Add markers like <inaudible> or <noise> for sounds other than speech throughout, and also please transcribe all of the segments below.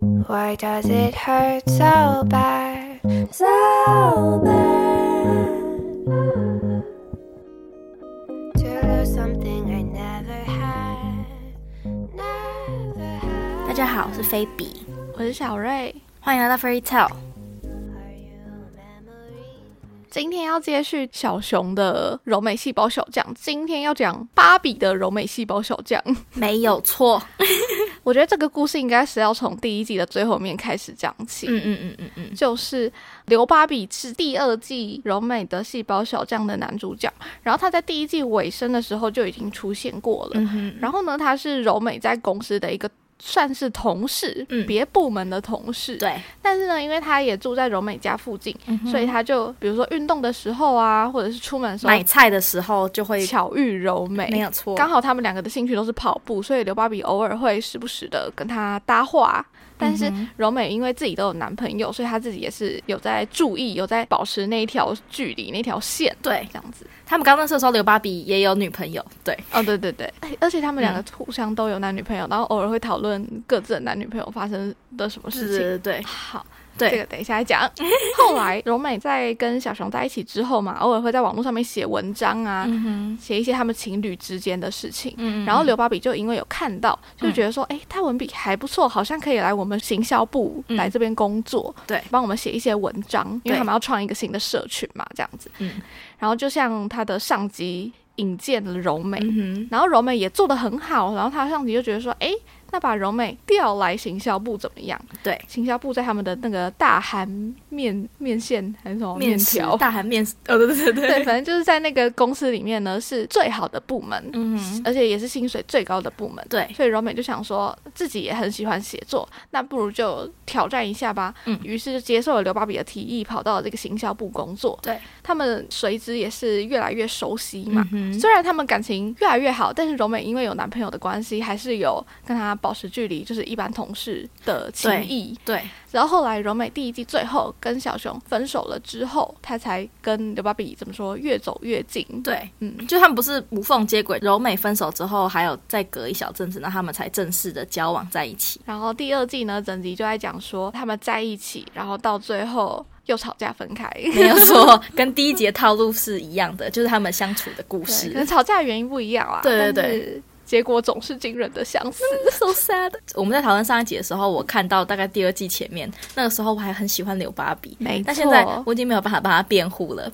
Why does it hurt so bad? So bad. To lose something I never had. Never had. 大家好，我是菲比，我是小瑞，欢迎来到 Fairy Tale。今天要接续小熊的柔美细胞小将，今天要讲芭比的柔美细胞小将。没有错，我觉得这个故事应该是要从第一季的最后面开始讲起。嗯嗯嗯嗯嗯，就是刘芭比是第二季柔美的细胞小将的男主角，然后他在第一季尾声的时候就已经出现过了。嗯，然后呢，他是柔美在公司的一个算是同事，嗯。别部门的同事。对，但是呢，因为他也住在柔美家附近，嗯所以他就比如说运动的时候啊，或者是出门的时候买菜的时候就会巧遇柔美，没有错，刚好他们两个的兴趣都是跑步，所以刘芭比偶尔会时不时的跟他搭话。但是柔美因为自己都有男朋友，所以她自己也是有在注意，有在保持那一条距离、那条线，对。这样子。他们刚认识的时候，刘芭比也有女朋友，对，哦，对对对，哎 <laughs> 而且他们两个嗯。互相都有男女朋友，然后偶尔会讨论各自的男女朋友发生的什么事情。对对。好，对。这个等一下来讲。<laughs> 后来柔美在跟小熊在一起之后嘛，偶尔会在网络上面写文章啊，写一些他们情侣之间的事情。嗯然后刘芭比就因为有看到，就觉得说，哎、他文笔还不错，好像可以来我们行销部嗯。来这边工作，对。帮我们写一些文章，因为他们要创一个新的社群嘛，这样子。嗯。然后就像他的上级引荐了柔美，嗯，然后柔美也做得很好，然后他上级就觉得说，哎，那把柔美调来行销部怎么样？对，行销部在他们的那个大韩面面线还是什么面条？大韩面食，哦对对对对，反正就是在那个公司里面呢，是最好的部门，嗯，而且也是薪水最高的部门。对，所以柔美就想说自己也很喜欢写作，那不如就挑战一下吧。嗯于是就接受了刘芭比的提议，跑到了这个行销部工作。对，他们随之也是越来越熟悉嘛。嗯，虽然他们感情越来越好，但是柔美因为有男朋友的关系，还是有跟他保持距离，就是一般同事的情谊。对，然后后来柔美第一季最后跟小熊分手了之后，他才跟刘芭比怎么说越走越近。对，嗯，就他们不是无缝接轨，柔美分手之后，还有再隔一小阵子，那他们才正式的交往在一起。然后第二季呢，整集就在讲说他们在一起，然后到最后又吵架分开。没有说，<laughs> 跟第一集的套路是一样的，就是他们相处的故事，可能。吵架的原因不一样啊。对对对结果总是惊人的相似。<laughs> so sad。我们在讨论上一集的时候，我看到大概第二季前面，那个时候我还很喜欢刘芭比，没错，但现在我已经没有办法帮他辩护了。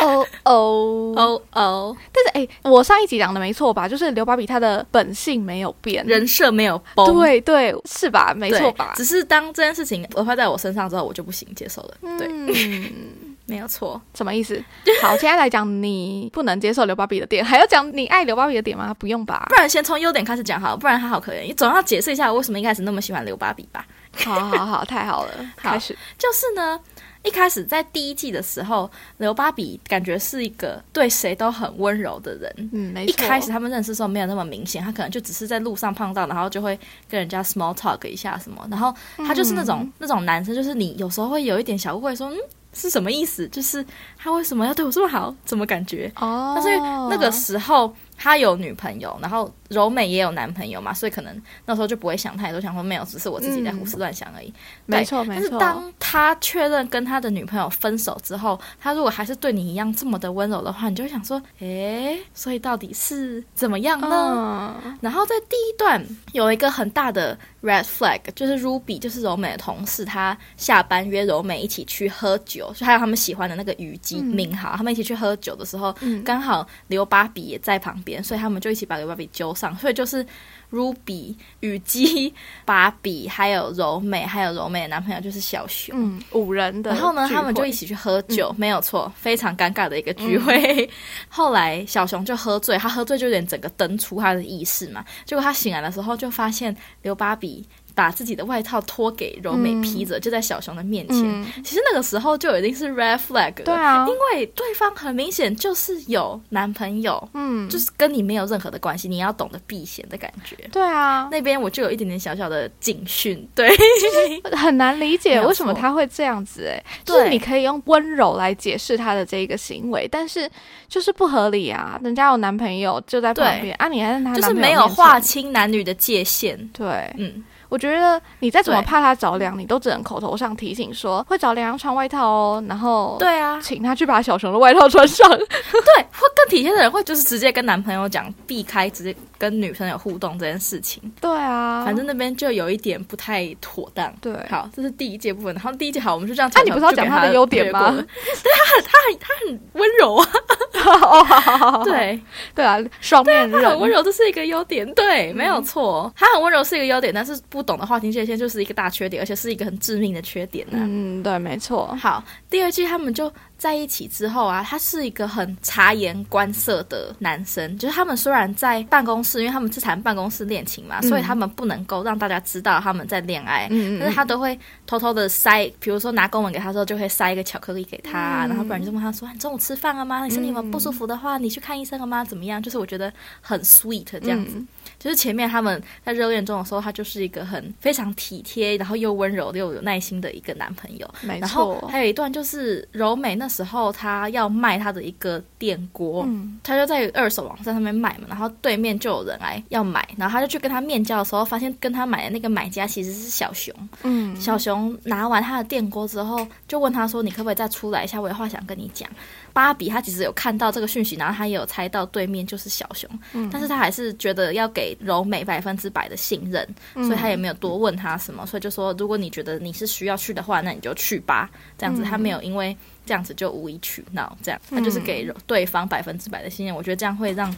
哦哦 <laughs> 哦哦，但是哎、我上一集讲的没错吧？就是刘芭比她的本性没有变，人设没有崩，对对是吧？没对错吧？只是当这件事情发在我身上之后，我就不行接受了。对，嗯，没有错。什么意思？好，现在来讲你不能接受刘芭比的点，还要讲你爱刘芭比的点吗？不用吧不？然先从优点开始讲好了，不然他好可怜。你总要解释一下我为什么一开始那么喜欢刘芭比吧。好好好，太好了，<laughs> 好开始。就是呢，一开始在第一季的时候，刘芭比感觉是一个对谁都很温柔的人。嗯，没一错。开始他们认识的时候没有那么明显，他可能就只是在路上碰到，然后就会跟人家 small talk 一下什么，然后他就是那种、那种男生，就是你有时候会有一点小误会说，嗯，是什么意思？就是他为什么要对我这么好？怎么感觉？哦，但是那个时候他有女朋友，然后柔美也有男朋友嘛，所以可能那时候就不会想太多，想说没有，只是我自己在胡思乱想而已。没错没错但是。当他确认跟他的女朋友分手之后，他如果还是对你一样这么的温柔的话，你就会想说，诶，所以到底是怎么样呢？嗯，然后在第一段有一个很大的 red flag，就是 Ruby，就是柔美的同事，他下班约柔美一起去喝酒，就还有他们喜欢的那个虞姬嗯明豪，他们一起去喝酒的时候，嗯刚好刘芭比也在旁边，所以他们就一起把刘芭比揪上，所以就是 Ruby、雨姬、芭比，还有柔美，还有柔美的男朋友就是小熊。嗯，五人的。然后呢，他们就一起去喝酒，没有错，非常尴尬的一个聚会。<laughs> 后来小熊就喝醉，他喝醉就有点整个登出他的意识嘛。结果他醒来的时候，就发现刘芭比把自己的外套脱给柔美披着，就在小熊的面前。嗯，其实那个时候就已经是 red flag 了，对啊因为对方很明显就是有男朋友，嗯，就是跟你没有任何的关系，你要懂得避嫌的感觉。对啊，那边我就有一点点小小的警讯，对，<laughs> 很难理解为什么他会这样子、欸，哎，就是你可以用温柔来解释他的这一个行为，但是就是不合理啊！人家有男朋友就在旁边啊，你还在他就是没有划，清男女的界限。对，嗯，我觉得你再怎么怕他着凉，你都只能口头上提醒说会着凉要穿外套哦，然后对啊，请他去把小熊的外套穿上。对，会更体贴的人会就是直接跟男朋友讲，避开直接跟女生有互动这件事情。对啊，反正那边就有一点不太妥当。对好，这是第一届部分。然后第一届好，我们就这样啊讲。你不是要讲他的优点吗他很，他很，他很温柔啊。哦，好好好好，对，对啊，双面他人很温柔，这是一个优点。对，没有错，他很温柔是一个优点，但是不懂的划清界限就是一个大缺点，而且是一个很致命的缺点呢、嗯，对，没错，好，第二季他们就在一起之后啊，他是一个很察言观色的男生。就是他们虽然在办公室，因为他们是谈办公室恋情嘛，所以他们不能够让大家知道他们在恋爱。嗯嗯但是他都会偷偷的塞，比如说拿公文给他之后，就会塞一个巧克力给他，嗯然后不然就问他说：“你中午吃饭了吗？你身体有不舒服的话，你去看医生了吗？怎么样？”就是我觉得很 sweet 这样子。嗯就是前面他们在热恋中的时候，他就是一个很非常体贴，然后又温柔又有耐心的一个男朋友。没然后，还有一段就是柔美那时候她要卖她的一个电锅，嗯她就在二手网站上面卖嘛，然后对面就有人来要买，然后她就去跟他面交的时候，发现跟他买的那个买家其实是小熊。嗯，小熊拿完他的电锅之后，就问他说：“你可不可以再出来一下？我有话想跟你讲。”芭比她其实有看到这个讯息，然后她也有猜到对面就是小熊，嗯但是她还是觉得要给柔美百分之百的信任，嗯所以她也没有多问他什么，所以就说如果你觉得你是需要去的话，那你就去吧。这样子，嗯他没有因为这样子就无理取闹，这样他就是给对方百分之百的信任。我觉得这样会让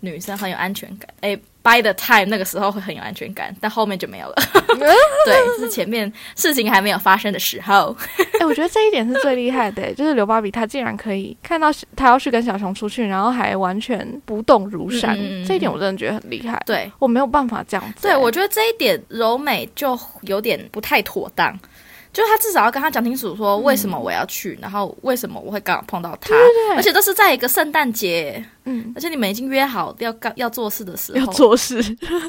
女生很有安全感。诶 b y the time 那个时候会很有安全感，但后面就没有了。<laughs> 对，这是前面事情还没有发生的时候。哎、我觉得这一点是最厉害的，就是刘芭比她竟然可以看到她要去跟小熊出去，然后还完全不动如山，这一点我真的觉得很厉害。对，我没有办法这样子、对，我觉得这一点柔美就有点不太妥当。就他至少要跟他讲清楚，说为什么我要去，然后为什么我会刚好碰到他，对而且都是在一个圣诞节，嗯，而且你们已经约好要干要做事的时候。要候，做事，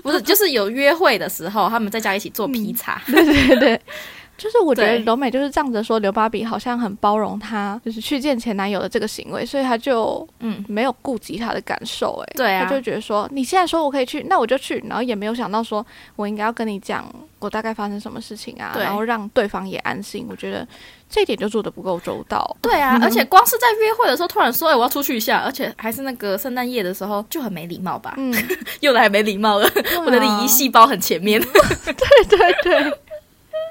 不是就是有约会的时候，他们在家一起做披萨，对对对。就是我觉得柔美就是仗着说刘芭比好像很包容她，就是去见前男友的这个行为，所以她就嗯，没有顾及她的感受、哎，对啊她就觉得说你现在说我可以去，那我就去，然后也没有想到说我应该要跟你讲我大概发生什么事情啊，然后让对方也安心。我觉得这一点就做的不够周到。对啊，<laughs> 而且光是在约会的时候突然说，哎、我要出去一下，而且还是那个圣诞夜的时候，就很没礼貌吧？嗯，<laughs> 又来没礼貌了，我的礼仪细胞很前面。对 <laughs> 对对，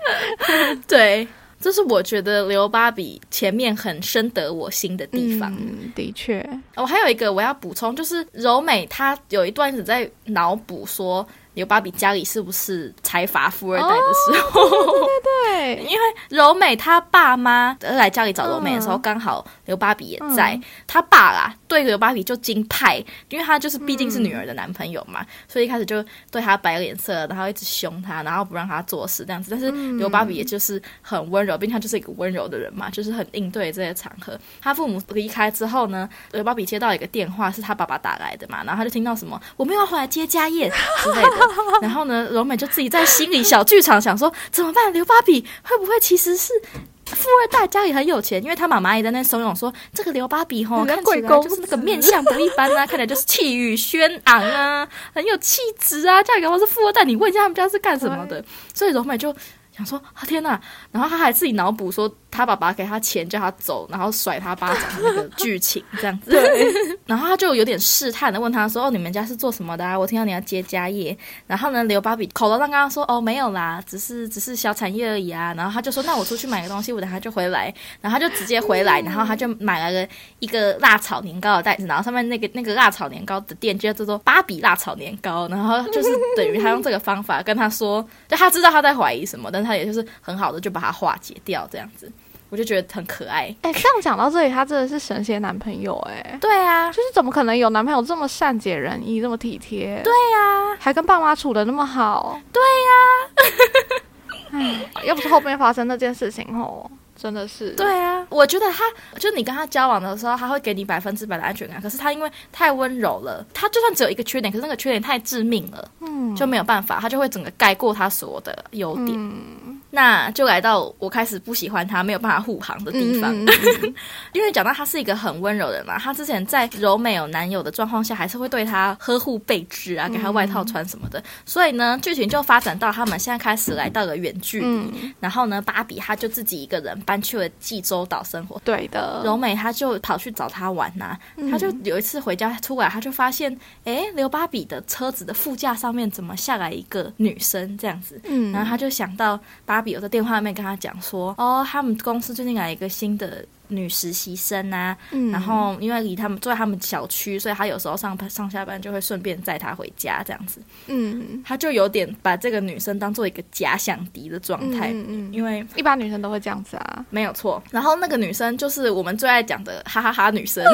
<laughs> 对，这是我觉得刘芭比前面很深得我心的地方。嗯，的确，我、还有一个我要补充，就是柔美她有一段一直在脑补说刘芭比家里是不是财阀富二代的时候，对对，<laughs> 因为柔美她爸妈来家里找柔美的时候，嗯。刚好刘芭比也在嗯，她爸啦对刘芭比就金派，因为他就是毕竟是女儿的男朋友嘛，所以一开始就对她摆脸色，然后一直凶她，然后不让她做事这样子。但是刘芭比也就是很温柔，并且她就是一个温柔的人嘛，就是很应对这些场合。她父母离开之后呢，刘芭比接到一个电话，是她爸爸打来的嘛，然后她就听到什么我们要回来接家业之类的，然后呢，柔美就自己在心里小剧场想说怎么办？刘芭比会不会其实是？富二代家里很有钱，因为他妈妈也在那怂恿说，这个刘芭比吼看起来就是那个面相不一般啊，看起来就是气宇轩昂啊，很有气质啊，嫁给我是富二代，你问一下他们家是干什么的？所以柔美就想说啊天哪，然后他还自己脑补说他爸爸给他钱叫他走，然后甩他巴掌的那个剧情这样子。<laughs> 然后他就有点试探的问他说：“哦，你们家是做什么的啊？我听到你要接家业。”然后呢，刘芭比口头上跟他说：“哦，没有啦，只是只是小产业而已啊。”然后他就说：“那我出去买个东西，我等下就回来。”然后他就直接回来，然后他就买了个一个辣炒年糕的袋子，然后上面那个那个辣炒年糕的店就叫做芭比辣炒年糕。然后就是等于他用这个方法跟他说，就他知道他在怀疑什么，但他也就是很好的就把它化解掉，这样子，我就觉得很可爱。哎、这样讲到这里，他真的是神仙男朋友哎、对啊，就是怎么可能有男朋友这么善解人意，这么体贴？对呀、还跟爸妈处的那么好。对呀、哎，要不是后面发生那件事情哦，真的是。对啊，我觉得他就你跟他交往的时候，他会给你百分之百的安全感。可是他因为太温柔了，他就算只有一个缺点，可是那个缺点太致命了，嗯，就没有办法，他就会整个盖过他所有的优点。嗯，那就来到我开始不喜欢他没有办法护航的地方，嗯嗯嗯 <laughs> 因为讲到他是一个很温柔的人嘛，他之前在柔美有男友的状况下，还是会对他呵护备至啊，给他外套穿什么的。所以呢，剧情就发展到他们现在开始来到了远距。离，嗯，然后呢，芭比她就自己一个人搬去了济州岛生活。对的，柔美她就跑去找他玩呐、她就有一次回家出来，她就发现，哎，刘芭比的车子的副驾上面怎么下来一个女生这样子，嗯，然后他就想到芭比有在电话里面跟他讲说，哦，他们公司最近来一个新的女实习生啊，嗯。然后因为离他们住在他们小区，所以他有时候上班上下班就会顺便载她回家这样子，嗯。他就有点把这个女生当做一个假想敌的状态，嗯嗯，因为一般女生都会这样子啊，没有错。然后那个女生就是我们最爱讲的哈哈哈女生，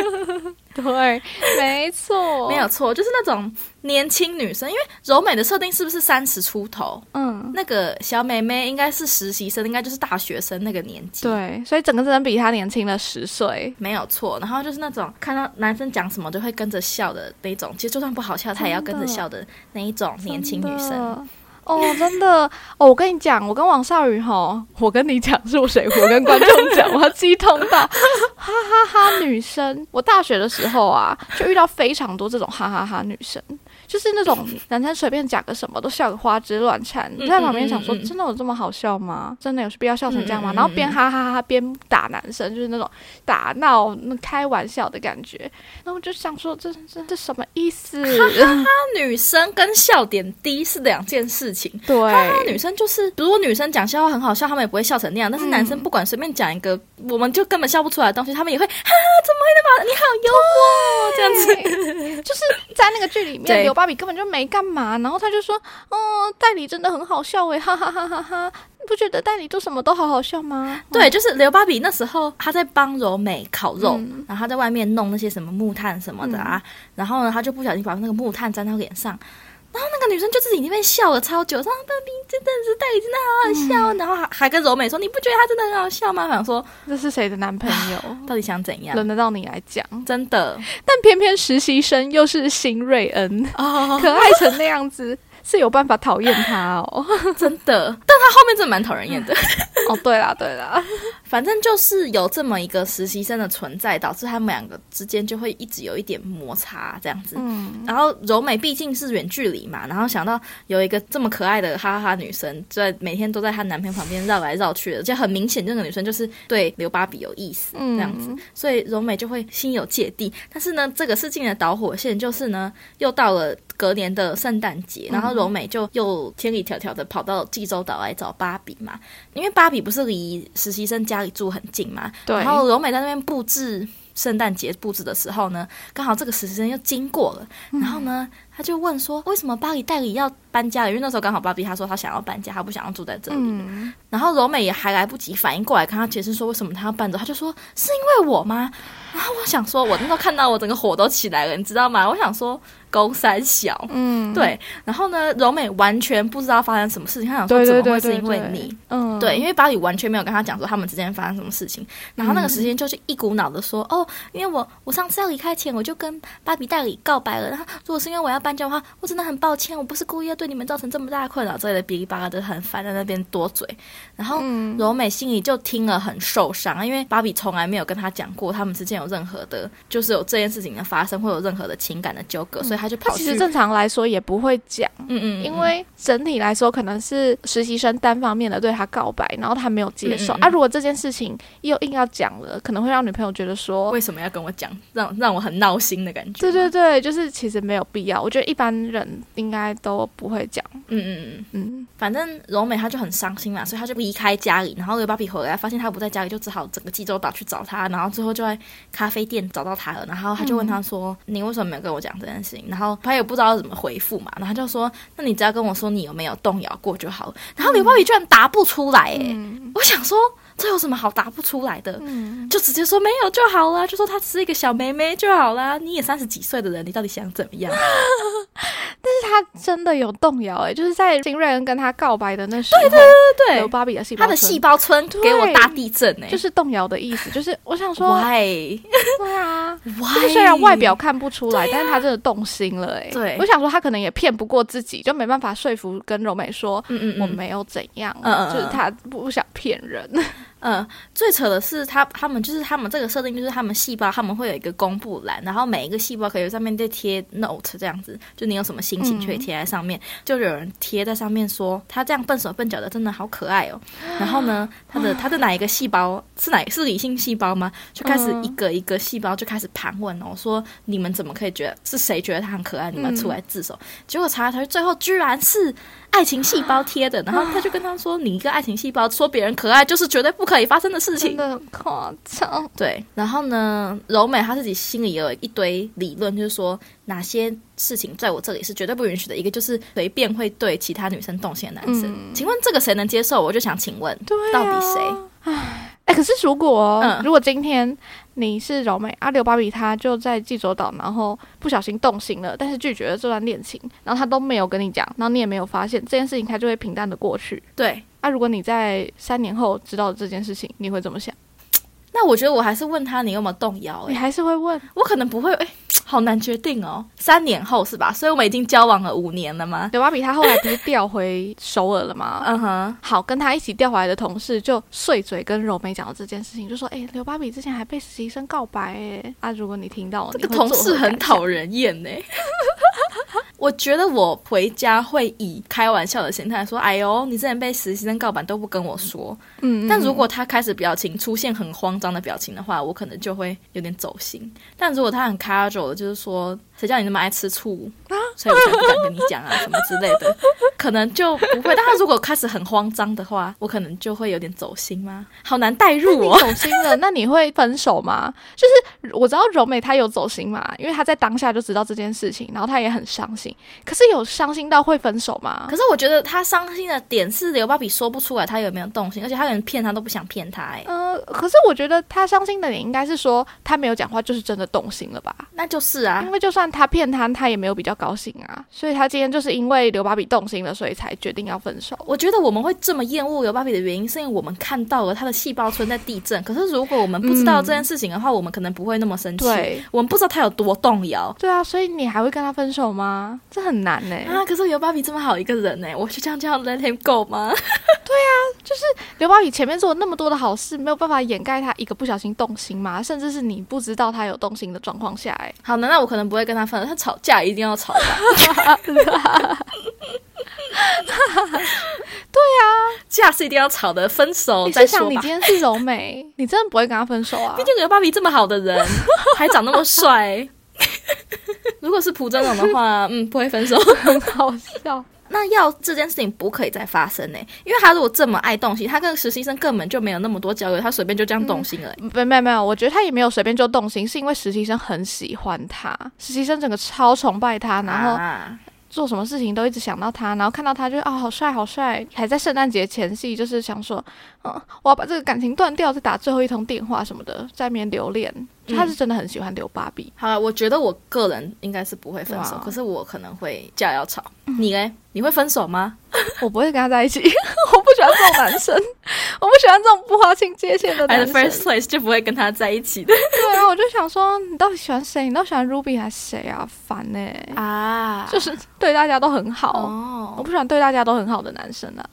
<laughs> <laughs> 对，没错，没有，错，就是那种年轻女生，因为柔美的设定是不是三十出头？嗯，那个小妹妹应该是实习生，应该就是大学生那个年纪。，对，所以整个人比她年轻了十岁，没有错。然后就是那种看到男生讲什么都会跟着笑的那种，其实就算不好笑，她也要跟着笑的那一种年轻女生。哦，真的哦！我跟你讲，我跟王少宇哈，我跟你讲是我谁？我跟观众讲，我要激动到 <laughs> 哈哈哈！女生，我大学的时候啊，就遇到非常多这种哈哈哈女生，就是那种男生随便讲个什么都笑个花枝乱颤，你在旁边想说，真的有这么好笑吗？真的有必要笑成这样吗？然后边哈哈哈边打男生，就是那种打闹、那开玩笑的感觉。然后我就想说，这这这什么意思？哈哈女生跟笑点低是两件事情。<laughs> 对，那女生就是，如果女生讲笑话很好笑，他们也不会笑成那样。但是男嗯生不管随便讲一个，我们就根本笑不出来的东西，他们也会哈哈，怎么会那么你好幽默这样子。就是在那个剧里面，<laughs> 刘芭比根本就没干嘛，然后他就说：“哦，代理真的很好笑诶，哈哈哈哈哈！你不觉得代理做什么都好好笑吗？”对，就是刘芭比那时候她在帮柔美烤肉，嗯然后她在外面弄那些什么木炭什么的啊，然后呢，她就不小心把那个木炭沾到脸上。然后那个女生就自己那边笑了超久，说芭比真的是戴宇真的好好笑，然后还还跟柔美说你不觉得他真的很好笑吗？想说这是谁的男朋友？<sighs> 到底想怎样？轮得到你来讲？真的但偏偏实习生又是新瑞恩，哦，可爱成那样子，是有办法讨厌他哦。<laughs> 真的，但他后面真的蛮讨人厌的。<laughs> 哦，对啦对啦，<laughs> 反正就是有这么一个实习生的存在，导致他们两个之间就会一直有一点摩擦这样子。嗯，然后柔美毕竟是远距离嘛，然后想到有一个这么可爱的哈哈哈女生，在每天都在她男朋友旁边绕来绕去的，就很明显这个女生就是对刘芭比有意思嗯这样子，所以柔美就会心有芥蒂。但是呢，这个事情的导火线就是呢，又到了隔年的圣诞节，然后柔美就又千里迢迢的跑到济州岛来找芭比嘛，因为芭比不是离实习生家里住很近嘛，对然后柔美在那边布置圣诞节布置的时候呢，刚好这个实习生又经过了，然后呢，他就问说，为什么巴黎代理要搬家了？因为那时候刚好芭比他说他想要搬家，他不想要住在这里。嗯，然后柔美也还来不及反应过来，跟他解释说为什么他要搬走，他就说是因为我吗？然后我想说，我那时候看到我整个火都起来了，你知道吗？我想说，公三小。嗯，对，然后呢，柔美完全不知道发生什么事情，她想说怎么会是因为对你？，嗯，对，因为巴里完全没有跟他讲说他们之间发生什么事情，然后那个时间就是一股脑的说，哦，因为我我上次要离开前我就跟芭比代理告白了，然后如果是因为我要搬家的话，我真的很抱歉，我不是故意要对你们造成这么大的困扰之类的，哔哩吧啦的很烦，在那边多嘴，然后嗯。柔美心里就听了很受伤，因为芭比从来没有跟他讲过他们之间有任何的，就是有这件事情的发生，会有任何的情感的纠葛，所以他就跑去，他其实正常来说也不会讲。嗯嗯，嗯因为整体来说，可能是实习生单方面的对他告白，然后他没有接受、嗯嗯嗯啊。如果这件事情又硬要讲了，可能会让女朋友觉得说，为什么要跟我讲，让让我很闹心的感觉，对对，对，就是其实没有必要。我觉得一般人应该都不会讲。嗯嗯嗯。嗯，反正柔美她就很伤心嘛，所以她就离开家里，然后刘芭比回来发现她不在家里，就只好整个济州岛去找她，然后最后就在咖啡店找到她了，然后她就问她说：“你为什么没有跟我讲这件事情？”然后他也不知道怎么回复嘛，然后她就说：“那你只要跟我说你有没有动摇过就好。”然后刘宝仪居然答不出来、欸，嗯我想说这有什么好答不出来的？嗯，就直接说没有就好了，就说她只是一个小妹妹就好了。你也三十几岁的人，你到底想怎么样？<laughs> 但是他真的有动摇哎、就是在金瑞恩跟他告白的那时候，对对对刘芭比的细胞，他的细，胞村给我大地震哎、就是动摇的意思，就是我想说，why 对啊，就 why？是虽然外表看不出来，但是他真的动心了哎、对我想说他可能也骗不过自己，就没办法说服跟柔美说。嗯嗯嗯我没有怎样，嗯嗯嗯就是他不想骗人，嗯，最扯的是他他们就是他们这个设定就是他们细胞他们会有一个公布栏，然后每一个细胞可以上面再贴 note 这样子，就你有什么心情就可以贴在上面，就有人贴在上面说他这样笨手笨脚的真的好可爱哦。<laughs> 然后呢，他的他的哪一个细胞是哪是理性细胞吗？就开始一个一个细胞就开始盘问哦，说你们怎么可以觉得是谁觉得他很可爱？你们出来自首。结果查来查去，最后居然是爱情细胞贴的，然后他就跟他说：“你一个爱情细胞说别人可爱，就是绝对不可以发生的事情。真的很夸张。”对，然后呢，柔美她自己心里也有一堆理论，就是说哪些事情在我这里是绝对不允许的。一个就是随便会对其他女生动心的男生，请问这个谁能接受？我就想请问，对、啊，到底谁？哎、可是如果、嗯如果今天你是柔美阿，刘芭比他就在济州岛，然后不小心动心了，但是拒绝了这段恋情，然后他都没有跟你讲，然后你也没有发现这件事情，他就会平淡的过去。对，啊，如果你在三年后知道这件事情，你会怎么想？那我觉得我还是问他你有没有动摇、欸？你还是会问？我可能不会，哎、好难决定哦。三年后是吧？所以我们已经交往了五年了吗？刘芭比他后来不是调回首尔了吗？<laughs> 嗯哼，好，跟他一起调回来的同事就碎嘴跟柔美讲了这件事情，就说：“哎、刘芭比之前还被实习生告白、哎，啊，如果你听到，这个同事很讨人厌呢、我觉得我回家会以开玩笑的心态说：“哎呦，你之前被实习生告白都不跟我说。嗯，嗯但如果他开始表情出现很慌张的表情的话，我可能就会有点走心。但如果他很 casual 的，就是说谁叫你那么爱吃醋，所以我才不敢跟你讲啊什么之类的，可能就不会。但他如果开始很慌张的话，我可能就会有点走心吗？好难带入你哦。走心了，那你会分手吗？就是我知道柔美她有走心嘛，因为她在当下就知道这件事情，然后她也很伤心。可是有伤心到会分手吗？可是我觉得她伤心的点是刘芭比说不出来她有没有动心，而且他连骗她都不想骗他、哎，呃，可是我觉得她伤心的点应该是说她没有讲话，就是真的动心了吧？那就是啊因，为就算她骗她，她也没有比较高兴啊，所以他今天就是因为刘芭比动心了，所以才决定要分手。我觉得我们会这么厌恶刘芭比的原因，是因为我们看到了他的细胞村在地震。可是如果我们不知道这件事情的话，我们可能不会那么生气。对，我们不知道他有多动摇对啊，所以你还会跟他分手吗？这很难呢、啊！可是刘芭比这么好一个人呢，我就这样这样 let him go 吗？<laughs> 对啊，就是刘芭比前面做了那么多的好事，没有办法掩盖他一个不小心动心吗？甚至是你不知道他有动心的状况下、哎，好难道我可能不会跟他分手。他吵架一定要吵吧？对啊，架是一定要吵的，分手你再说吧是想你今。天是柔美，你真的不会跟他分手啊毕？竟有芭比这么好的人，<laughs> 还长那么帅。如果是朴真荣的话，嗯，不会分手。<laughs> 很好笑。那要这件事情不可以再发生呢、因为他如果这么爱动心，他跟实习生根本就没有那么多交流，他随便就这样动心了、欸。没没有没有，我觉得他也没有随便就动心，是因为实习生很喜欢他，实习生整个超崇拜他，然后啊。做什么事情都一直想到他，然后看到他就啊、好帅好帅，还在圣诞节前夕就是想说，嗯，我要把这个感情断掉，再打最后一通电话什么的，在那边留恋。他是真的很喜欢留芭比，好了，我觉得我个人应该是不会分手，可是我可能会架要吵。你嘞？你会分手吗？<laughs> 我不会跟他在一起，<laughs> 我不喜欢这种男生，<laughs> 我不喜欢这种不划清界限的男生。first place 就不会跟他在一起的对啊，我就想说，你到底喜欢谁？你到底喜欢 Ruby 还是谁啊？烦呢、啊就是对大家都很好。我哦，不喜欢对大家都很好的男生啊。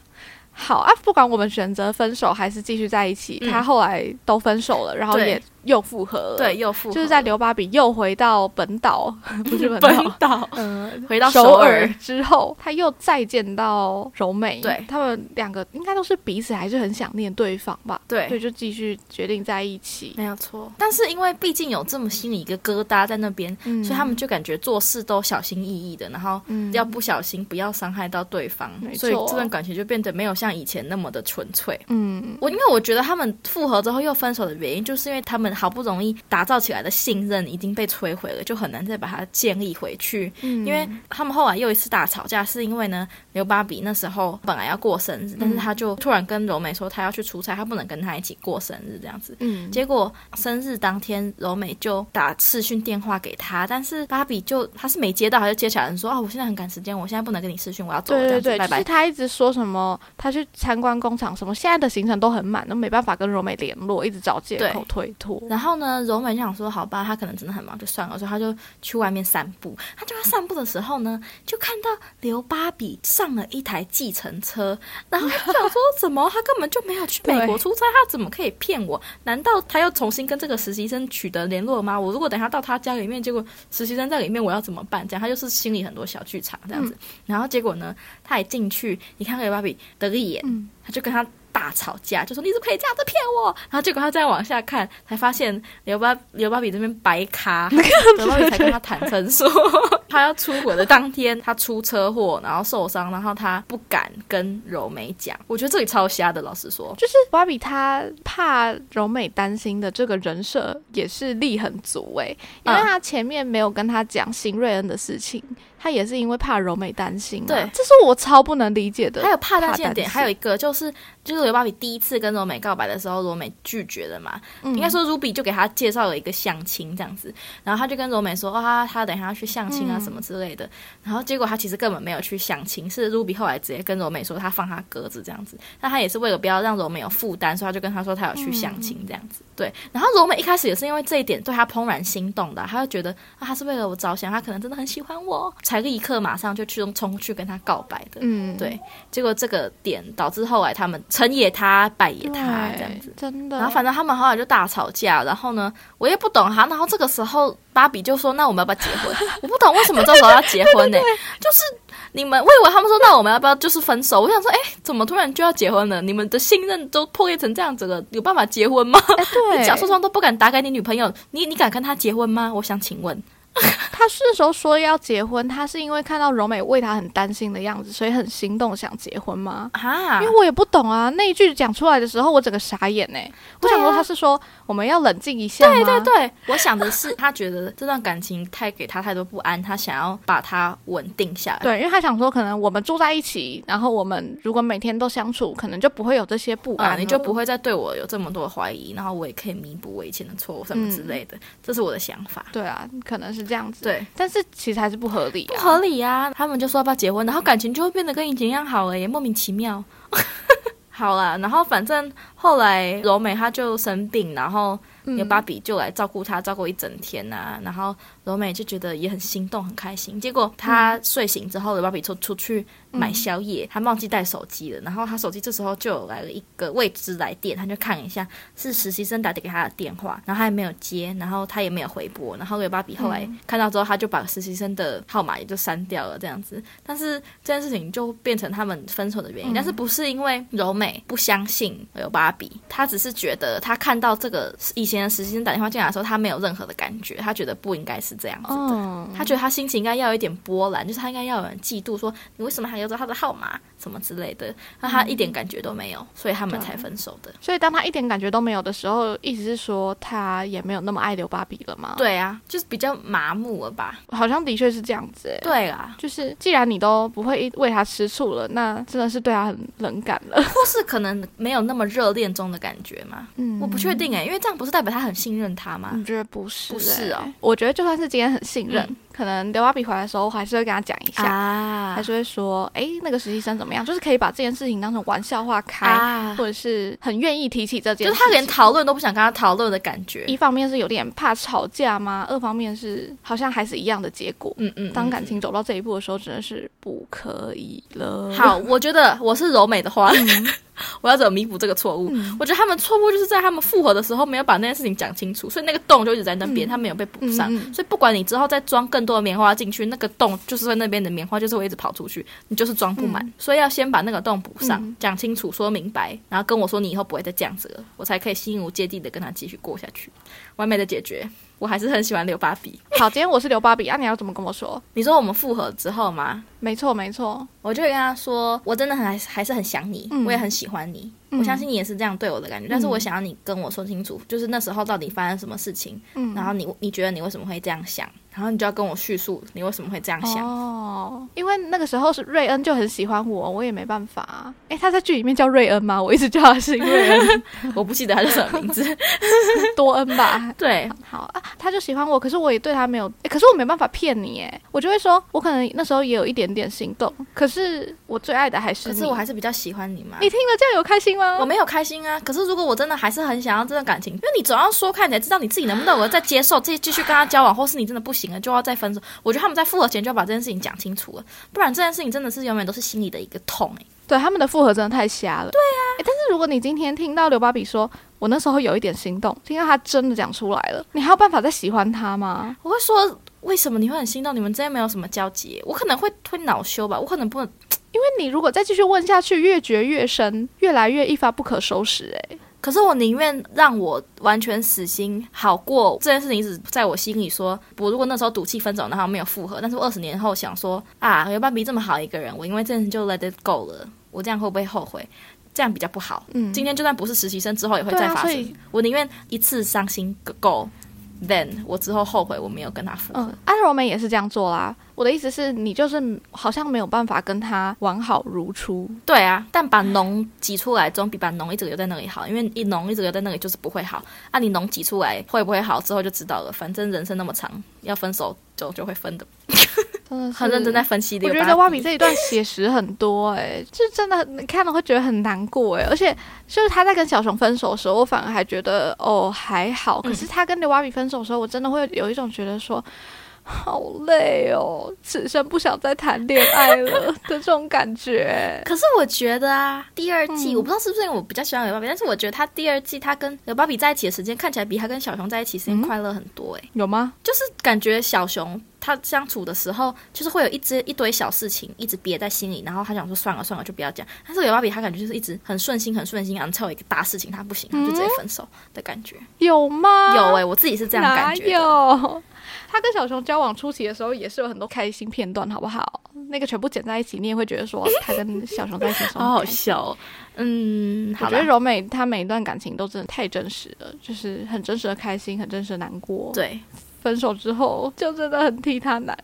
好啊，不管我们选择分手还是继续在一起，嗯。他后来都分手了，然后也又复合了。对，，又复合就是在刘巴比又回到本岛，<laughs> 不是本本岛，岛嗯、<laughs> 回到首首尔之后，他又再见到柔美，对。他们两个应该都是彼此还是很想念对方吧？对。所以就继续决定在一起。没有错，但是因为毕竟有这么心里一个疙瘩在那边，嗯。所以他们就感觉做事都小心翼翼的，然后嗯。要不小心不要伤害到对方，没所以这段感情就变得没有像以前那么的纯粹。嗯。我因为我觉得他们复合之后又分手的原因，就是因为他们们好不容易打造起来的信任已经被摧毁了，就很难再把它建立回去。嗯因为他们后来又一次大吵架，是因为呢，刘芭比那时候本来要过生日，但是他就突然跟柔美说他要去出差，他不能跟她一起过生日这样子。嗯，结果生日当天，柔美就打视讯电话给他，但是芭比就他是没接到，他就接起来说啊，我现在很赶时间，我现在不能跟你视讯，我要走了，对对对，拜拜就是。他一直说什么，他去参观工厂什么，现在的行程都很满，都没办法跟柔美联络，一直找借口推脱。然后呢，柔美就想说，好吧，他可能真的很忙，就算了，所以他就去外面散步。他就在散步的时候呢，就看到刘芭比上了一台计程车，<laughs> 然后他就想说，怎么他根本就没有去美国出差，他怎么可以骗我？难道他要重新跟这个实习生取得联络吗？我如果等一下到他家里面，结果实习生在里面，我要怎么办？这样他就是心里很多小剧场这样子。然后结果呢，他一进去，你看刘芭比得个眼，嗯他就跟他大吵架，就说你怎么可以这样子骗我？然后结果他再往下看，才发现刘芭刘芭比这边白卡，<laughs> 刘芭比才跟他坦诚说，他要出国的当天他出车祸，然后受伤，然后他不敢跟柔美讲。我觉得这里超瞎的，老实说。就是芭比他怕柔美担心的这个人设也是力很足诶、因为嗯她前面没有跟他讲新瑞恩的事情，她也是因为怕柔美担心、啊。对这是我超不能理解的。还有怕担心的点，还有一个就是，就是刘芭比第一次跟柔美告白的时候，柔美拒绝了嘛。嗯应该说，Ruby 就给他介绍了一个相亲这样子，然后他就跟柔美说，啊，他他等一下要去相亲啊嗯什么之类的。然后结果他其实根本没有去相亲，是 Ruby 后来直接跟柔美说他放他鸽子这样子。那他也是为了不要让柔美有负担，所以他就跟他说他有去相亲这样子。对，然后柔美一开始也是因为这一点对他怦然心动的，他就觉得啊，他是为了我着想，他可能真的很喜欢我，才立刻马上就去冲去跟他告白的。嗯，对，结果这个点导致后来他们成也他，败也，他这样子。真的。然后反正他们后来就大吵架，然后呢，我也不懂哈。然后这个时候芭比就说：“那我们要不要结婚？” <laughs> 我不懂为什么这时候要结婚呢、就是你们，我以为他们说：“那我们要不要就是分手？”我想说：“哎，怎么突然就要结婚了？你们的信任都破裂成这样子了，有办法结婚吗？哎，对，你脚受伤都不敢打给你女朋友，你你敢跟她结婚吗？我想请问。<laughs> 他是时候说要结婚，他是因为看到柔美为他很担心的样子，所以很心动想结婚吗？啊因为我也不懂啊，那一句讲出来的时候，我整个傻眼呢、我想说他是说我们要冷静一下吗？对对对，我想的是，他觉得这段感情太给他太多不安，他想要把它稳定下来。对，因为他想说，可能我们住在一起，然后我们如果每天都相处，可能就不会有这些不安、啊，你就不。会再对我有这么多怀疑，然后我也可以弥补我以前的错误什么之类的，这是我的想法。对啊，可能是这样子。，对，但是其实还是不合理、啊，不合理呀、他们就说要不要结婚，然后感情就会变得跟以前一样好了也，莫名其妙。<laughs> 好啦，然后反正后来柔美她就生病，然后嗯有芭比就来照顾她，照顾一整天呐、然后柔美就觉得也很心动，很开心。结果她睡醒之后，有芭比出出去买宵夜，她忘记带手机了，然后她手机这时候就有来了一个未知来电，她就看一下是实习生打给她的电话，然后她也没有接，然后她也没有回拨，然后有芭比后来看到之后，她就把实习生的号码也就删掉了，这样子。但是这件事情就变成他们分手的原因，但是不是因为柔美不相信有芭比，她只是觉得她看到这个以前的实习生打电话进来的时候，他没有任何的感觉，他觉得不应该是这样子的。嗯，她觉得他心情应该要有一点波澜，就是他应该要有人嫉妒，说你为什么还留着他的号码什么之类的，那他一点感觉都没有，所以他们才分手的。所以当他一点感觉都没有的时候，意思是说他也没有那么爱刘芭比了吗？，对啊，就是比较麻木了吧？好像的确是这样子、欸。对啊，就是既然你都不会为他吃醋了，那真的是对他很冷感了。或是可能没有那么热恋中的感觉嘛？嗯我不确定哎、因为这样不是代表他很信任他吗？我觉得不是、不是哦欸我觉得就算是今天很信任，嗯可能刘芭比回来的时候，我还是会跟他讲一下，啊还是会说，哎、那个实习生怎么样？就是可以把这件事情当成玩笑话开，啊，或者是很愿意提起这件事情。就是他连讨论都不想跟他讨论的感觉。一方面是有点怕吵架吗？二方面是好像还是一样的结果。嗯嗯，当感嗯情走到这一步的时候，真的是不可以了。好，我觉得我是柔美的话，<laughs> 我要怎么弥补这个错误？嗯我觉得他们错误就是在他们复合的时候没有把那件事情讲清楚，所以那个洞就一直在那边，嗯他没有被补上。所以不管你之后再装更多的棉花进去，那个洞就是在那边的棉花就是会一直跑出去，你就是装不满。所以要先把那个洞补上嗯，讲、清楚，说明白，然后跟我说你以后不会再这样子了，我才可以心无芥蒂的跟他继续过下去，完美的解决。我还是很喜欢刘芭比。好，今天我是刘芭比啊，你要怎么跟我说？你说我们复合之后吗？没错，没错，我就会跟他说，我真的很还还是很想你，嗯我也很喜欢你，嗯我相信你也是这样对我的感觉。但是我想要你跟我说清楚，就是那时候到底发生什么事情，嗯然后你你觉得你为什么会这样想，然后你就要跟我叙述你为什么会这样想。哦，因为那个时候是瑞恩就很喜欢我，我也没办法。诶，他在剧里面叫瑞恩吗？我一直叫他是瑞恩 <laughs> 我不记得他叫什么名字。<laughs> 多恩吧。对，好啊，他就喜欢我，可是我也对他没有，诶可是我没办法骗你，诶，我就会说，我可能那时候也有一点点心动，可是我最爱的还是。可是我还是比较喜欢你嘛。你听了这样有开心吗？我没有开心啊，可是如果我真的还是很想要这段感情，因为你总要说看，你才知道你自己能不能够再接受，继继续跟他交往，或是你真的不行了就要再分手。我觉得他们在复合前就要把这件事情讲清楚了，不然这件事情真的是永远都是心里的一个痛哎、对他们的复合真的太瞎了。对啊，但是如果你今天听到刘芭比说，我那时候有一点心动，听到他真的讲出来了，你还有办法再喜欢他吗？我会说为什么你会很心动？你们之间没有什么交集，我可能会会恼羞吧，我可能不能。因为你如果再继续问下去，越掘越深，越来越一发不可收拾、诶，可是我宁愿让我完全死心，好过这件事情一直在我心里说，我如果那时候赌气分手，然后没有复合，但是我二十年后想说啊，刘芭比这么好一个人，我因为这件事就 let it go 了，我这样会不会后悔？这样比较不好。嗯今天就算不是实习生，之后也会再发生。我宁愿一次伤心够，then 我之后后悔我没有跟他复合。嗯，安柔美也是这样做啦。我的意思是你就是好像没有办法跟他完好如初。对啊，但把脓挤出来总比把脓一直留在那里好，因为一脓一直留在那里就是不会好。啊，你脓挤出来会不会好之后就知道了。反正人生那么长，要分手就就会分的。真的是很认真在分析我觉得芭比这一段写实很多、哎，<laughs> 就真的你看了会觉得很难过、哎，而且就是他在跟小熊分手的时候，我反而还觉得哦还好，可是他跟刘芭比分手的时候，我真的会有一种觉得说。<laughs> 好累哦，此生不想再谈恋爱了 <laughs> 的这种感觉。可是我觉得啊，第二季、嗯我不知道是不是因为我比较喜欢刘芭比，但是我觉得他第二季他跟刘芭比在一起的时间看起来比他跟小熊在一起时间嗯快乐很多诶、有吗？就是感觉小熊他相处的时候，就是会有一只一堆小事情一直憋在心里，然后他想说算了算了就不要讲。但是有芭比他感觉就是一直很顺心很顺心，until 一个大事情他不行，他就直接分手的感觉。有吗？有诶、我自己是这样感觉的。有？他跟小熊交往初期的时候，也是有很多开心片段，好不好？那个全部剪在一起，你也会觉得说他跟小熊在一起的时候好好笑、哦，嗯，我觉得柔美她每一段感情都真的太真实了，就是很真实的开心，很真实的难过。，对，分手之后就真的很替他难。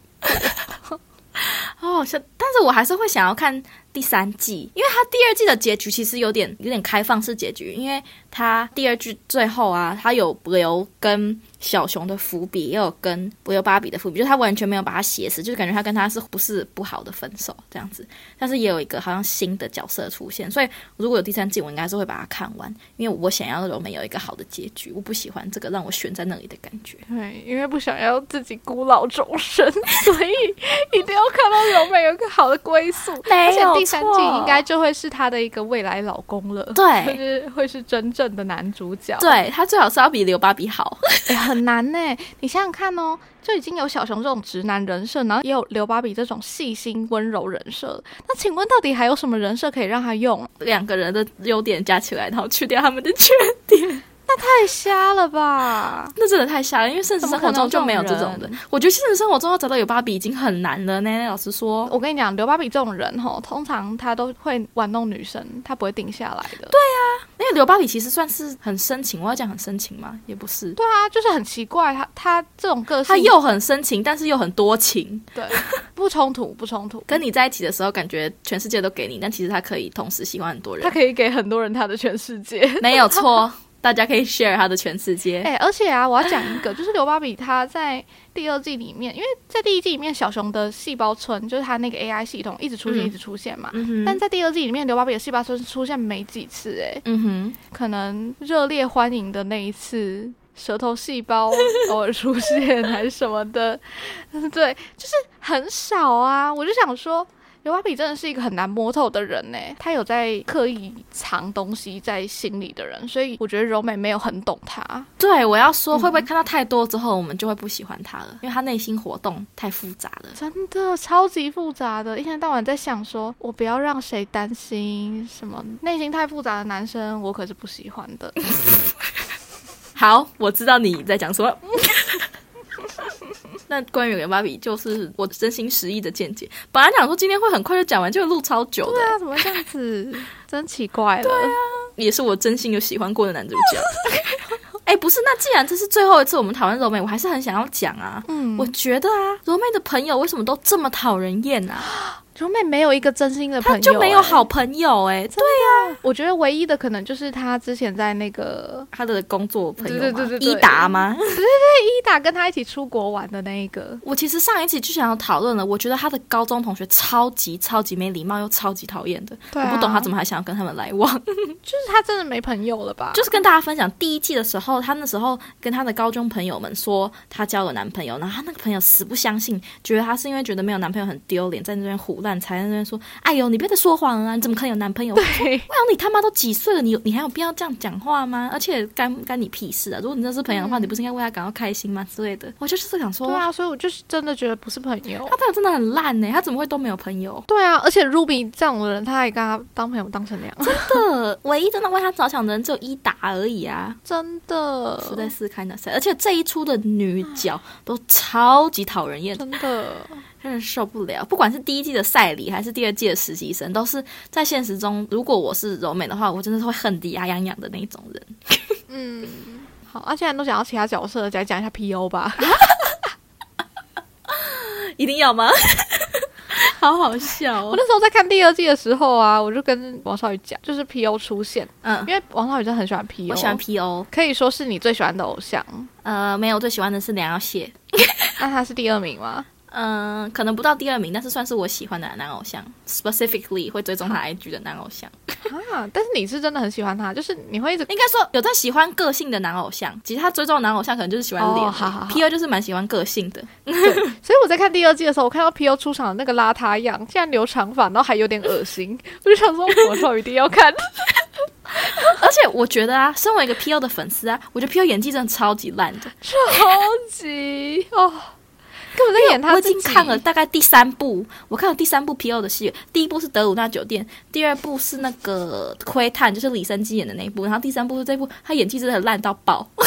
好好笑，但是我还是会想要看第三季，因为他第二季的结局其实有点有点开放式结局，因为他第二季最后啊，他有留跟小熊的伏笔，也有跟留芭比的伏笔，就是他完全没有把他写死，就是感觉他跟他是不是不好的分手这样子，但是也有一个好像新的角色出现，所以如果有第三季，我应该是会把它看完，因为我想要柔美有一个好的结局，我不喜欢这个让我悬在那里的感觉。对，因为不想要自己孤老终生，所以一定要看到柔美有一个好的归宿。<laughs> 而且没有第三季应该就会是她的一个未来老公了，对就是会是真正的男主角。对他最好是要比刘芭比好，哎、很难呢。你想想看哦，就已经有小熊这种直男人设，然后也有刘芭比这种细心温柔人设。那请问到底还有什么人设可以让他用？两个人的优点加起来，然后去掉他们的缺点。太瞎了吧！那真的太瞎了，因为现实生活中就没有这种人。我觉得现实生活中要找到有芭比已经很难了呢。老实说，我跟你讲，刘芭比这种人吼，通常他都会玩弄女生，他不会定下来的。对啊因为刘芭比其实算是很深情，我要讲很深情吗？也不是，对啊，就是很奇怪，他他这种个性，他又很深情，但是又很多情。<laughs> 对不冲突，不冲突，跟你在一起的时候，感觉全世界都给你，但其实他可以同时喜欢很多人，他可以给很多人他的全世界。没有错。大家可以 share 他的全世界。哎、而且啊，我要讲一个，<laughs> 就是刘芭比他在第二季里面，因为在第一季里面，小熊的细胞村就是他那个 AI 系统一直出现，嗯一直出现嘛。嗯哼，但在第二季里面，刘芭比的细胞村出现没几次、哎，嗯哼，可能热烈欢迎的那一次，舌头细胞 <laughs> 偶尔出现还是什么的，<laughs> 对，就是很少啊。我就想说，刘芭比真的是一个很难摸透的人呢，他有在刻意藏东西在心里的人，所以我觉得柔美没有很懂他。对，我要说，嗯会不会看到太多之后，我们就会不喜欢他了？因为他内心活动太复杂了。真的超级复杂的，一天到晚在想说，我不要让谁担心，什么内心太复杂的男生，我可是不喜欢的。<laughs> 好，我知道你在讲什么。那关于刘芭比，就是我真心实意的见解。本来想说今天会很快就讲完，结果录超久的对，啊，怎么会这样子？真奇怪了。也是我真心有喜欢过的男主角。<laughs> 哎、不是，那既然这是最后一次我们讨论柔美，我还是很想要讲啊。嗯，我觉得啊，柔美的朋友为什么都这么讨人厌啊？柔美没有一个真心的朋友、他就没有哎。好朋友哎、对呀，我觉得唯一的可能就是他之前在那个他的工作朋友对对对伊达吗？对对？伊达跟他一起出国玩的那一个，我其实上一期就想要讨论了，我觉得他的高中同学超级超级没礼貌又超级讨厌的，对啊。我不懂他怎么还想要跟他们来往。<laughs> 就是他真的没朋友了吧？就是跟大家分享第一季的时候，他那时候跟他的高中朋友们说他交了男朋友，然后他那个朋友死不相信，觉得他是因为觉得没有男朋友很丢脸，在那边胡乱，才在那边说：“哎呦，你别再说谎了啊，你怎么可能有男朋友？”对，我想你他妈都几岁了，你你还有必要这样讲话吗？而且干干你屁事啊！如果你真是朋友的话，你不是应该为他感到开心吗之类的？我就是想说，对啊，所以我就是真的觉得不是朋友他。朋友真的很烂呢、他怎么会都没有朋友？对啊，而且 Ruby 这种的人，他还跟他当朋友当成那样，真的唯一真的为他着想的人只有伊达而已啊！真的，实在是看的谁，而且这一出的女角都超级讨人厌，真的，真的受不了。不管是第一季的赛里，还是第二季的实习生，都是在现实中，如果我是柔美的话，我真的是会恨得牙痒痒的那一种人。<laughs> 嗯。好，那、既然都讲到其他角色了，再讲一下 PO 吧。<laughs> 一定要吗？<laughs> 好好笑哦！我那时候在看第二季的时候啊，我就跟王少宇讲，就是 PO 出现，嗯，因为王少宇真的很喜欢 PO，我喜欢 PO，可以说是你最喜欢的偶像。呃，没有，我最喜欢的是梁耀谢。那他是第二名吗？嗯、可能不到第二名，但是算是我喜欢的男偶像，specifically 会追踪他 IG 的男偶像。啊，但是你是真的很喜欢他，就是你会一直应该说有在喜欢个性的男偶像，其实他追踪的男偶像可能就是喜欢脸、哦好好好 P O 就是蛮喜欢个性的。所以我在看第二季的时候，我看到 PO 出场的那个邋遢样，竟然留长发，然后还有点恶心，我就想说，我说一定要看。<laughs> 而且我觉得啊，身为一个 P O 的粉丝啊，我觉得 P O 演技真的超级烂的。超级哦，根本在演他我已经看了大概第三部，我看了第三部 P O 的戏，第一部是德鲁纳酒店，第二部是那个窥探，就是李生基演的那一部，然后第三部是这部，他演技真的很烂到爆。<laughs>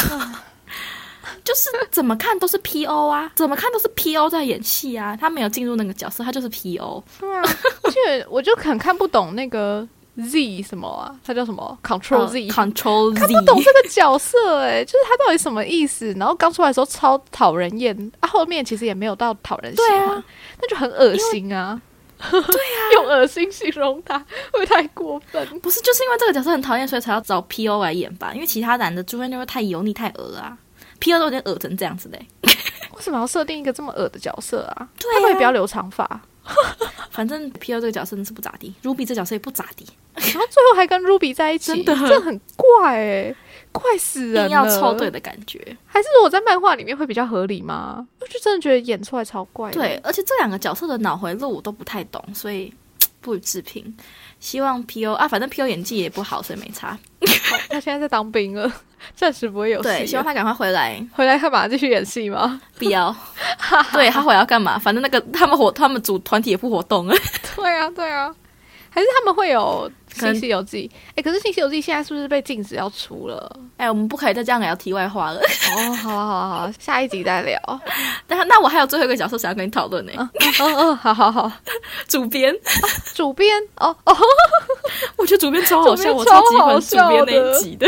就是怎么看都是 P O 啊，怎么看都是 P O 在演戏啊，他没有进入那个角色，他就是 P O。对啊，而且我就很看不懂那个 Z 什么啊，他叫什么 Control Z，、Control 看 Z，不懂这个角色哎、就是他到底什么意思？然后刚出来的时候超讨人厌，啊，后面其实也没有到讨人喜欢，那就很恶心啊。<laughs> 对啊，用恶心形容他，会不会太过分？不是就是因为这个角色很讨厌，所以才要找 P O 来演吧？因为其他男的朱元就会太油腻、太恶啊，P O 都有点恶成这样子嘞。<laughs> 为什么要设定一个这么恶的角色啊？对啊他可以不要留长发，<laughs> 反正 P O 这个角色真是不咋地，Ruby 这角色也不咋地，然后最后还跟 Ruby 在一起，真的这很怪哎、怪死人了。硬要凑对的感觉。还是我在漫画里面会比较合理吗？我就真的觉得演出来超怪。对，而且这两个角色的脑回路我都不太懂，所以 <tsk> 不予置评。希望 P O 啊，反正 P O 演技也不好，所以没差。好他现在在当兵了，<laughs> 暂时不会有戏。对，希望他赶快回来。回来干嘛？继续演戏吗？不要，<laughs> 对他回来要干嘛？反正那个他们活，他们组团体也不活动了。<laughs> 对啊，对啊。还是他们会有《新西游记》？哎，可是《新西游记》现在是不是被禁止要出了？哎，我们不可以再这样聊题外话了。哦，好啊，好啊，好啊，下一集再聊。但那我还有最后一个角色想要跟你讨论呢，嗯嗯嗯，好好好。主编。主编，哦哦，我觉得主编超好笑，我超级超好欢主编那一集的。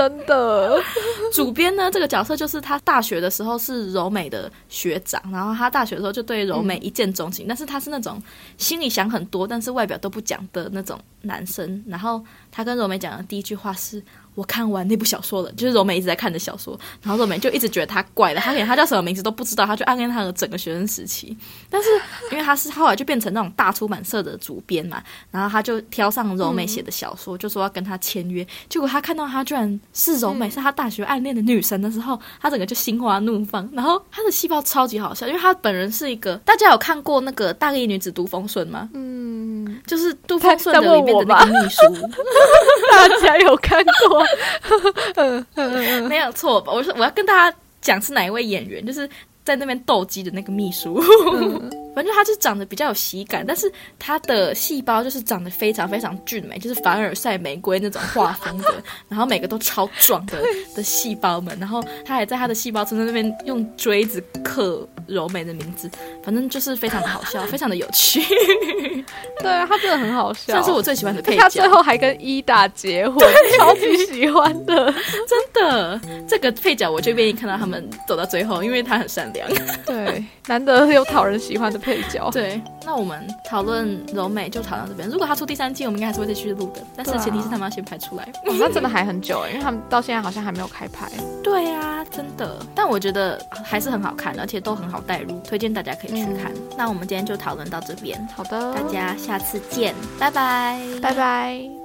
嗯，真的。<laughs> 主编呢，这个角色就是他大学的时候是柔美的学长，然后他大学的时候就对柔美一见钟情，但是他是那种心里想很多，但是外表都不讲的那种男生。然后他跟柔美讲的第一句话是。我看完那部小说了，就是柔美一直在看的小说，然后柔美就一直觉得他怪的，他连他叫什么名字都不知道，他就暗恋他的整个学生时期。但是因为他是后来就变成那种大出版社的主编嘛，然后他就挑上柔美写的小说，就说要跟他签约。结果他看到他居然是柔美，是他大学暗恋的女神的时候，他整个就心花怒放。然后他的细胞超级好笑，因为他本人是一个大家有看过那个《大力女子杜风顺》吗？嗯，就是杜风顺的里面的那个秘书，<laughs> 大家有看过？<laughs> 没有错吧？我说我要跟大家讲是哪一位演员，就是。在那边斗鸡的那个秘书。<laughs> 反正他就长得比较有喜感，但是他的细胞就是长得非常非常俊美，就是凡尔赛玫瑰那种画风的，<laughs> 然后每个都超壮的的细胞们，然后他还在他的细胞身那边用锥子刻柔美的名字，反正就是非常的好笑，<laughs> 非常的有趣，<laughs> 对啊，他真的很好笑，算是我最喜欢的配角他最。后还跟伊达结婚，超级喜欢的。<laughs> 真的，这个配角我就愿意看到他们走到最后，因为他很善良。对，难得有讨人喜欢的配角。对，那我们讨论柔美就讨论这边。如果他出第三季，我们应该还是会再继续录的，但是前提是他们要先拍出来。哦那真的还很久哎，因为他们到现在好像还没有开拍。<laughs> 对呀、真的。但我觉得还是很好看，而且都很好带入，推荐大家可以去看。那我们今天就讨论到这边，好的，大家下次见，拜拜，拜拜。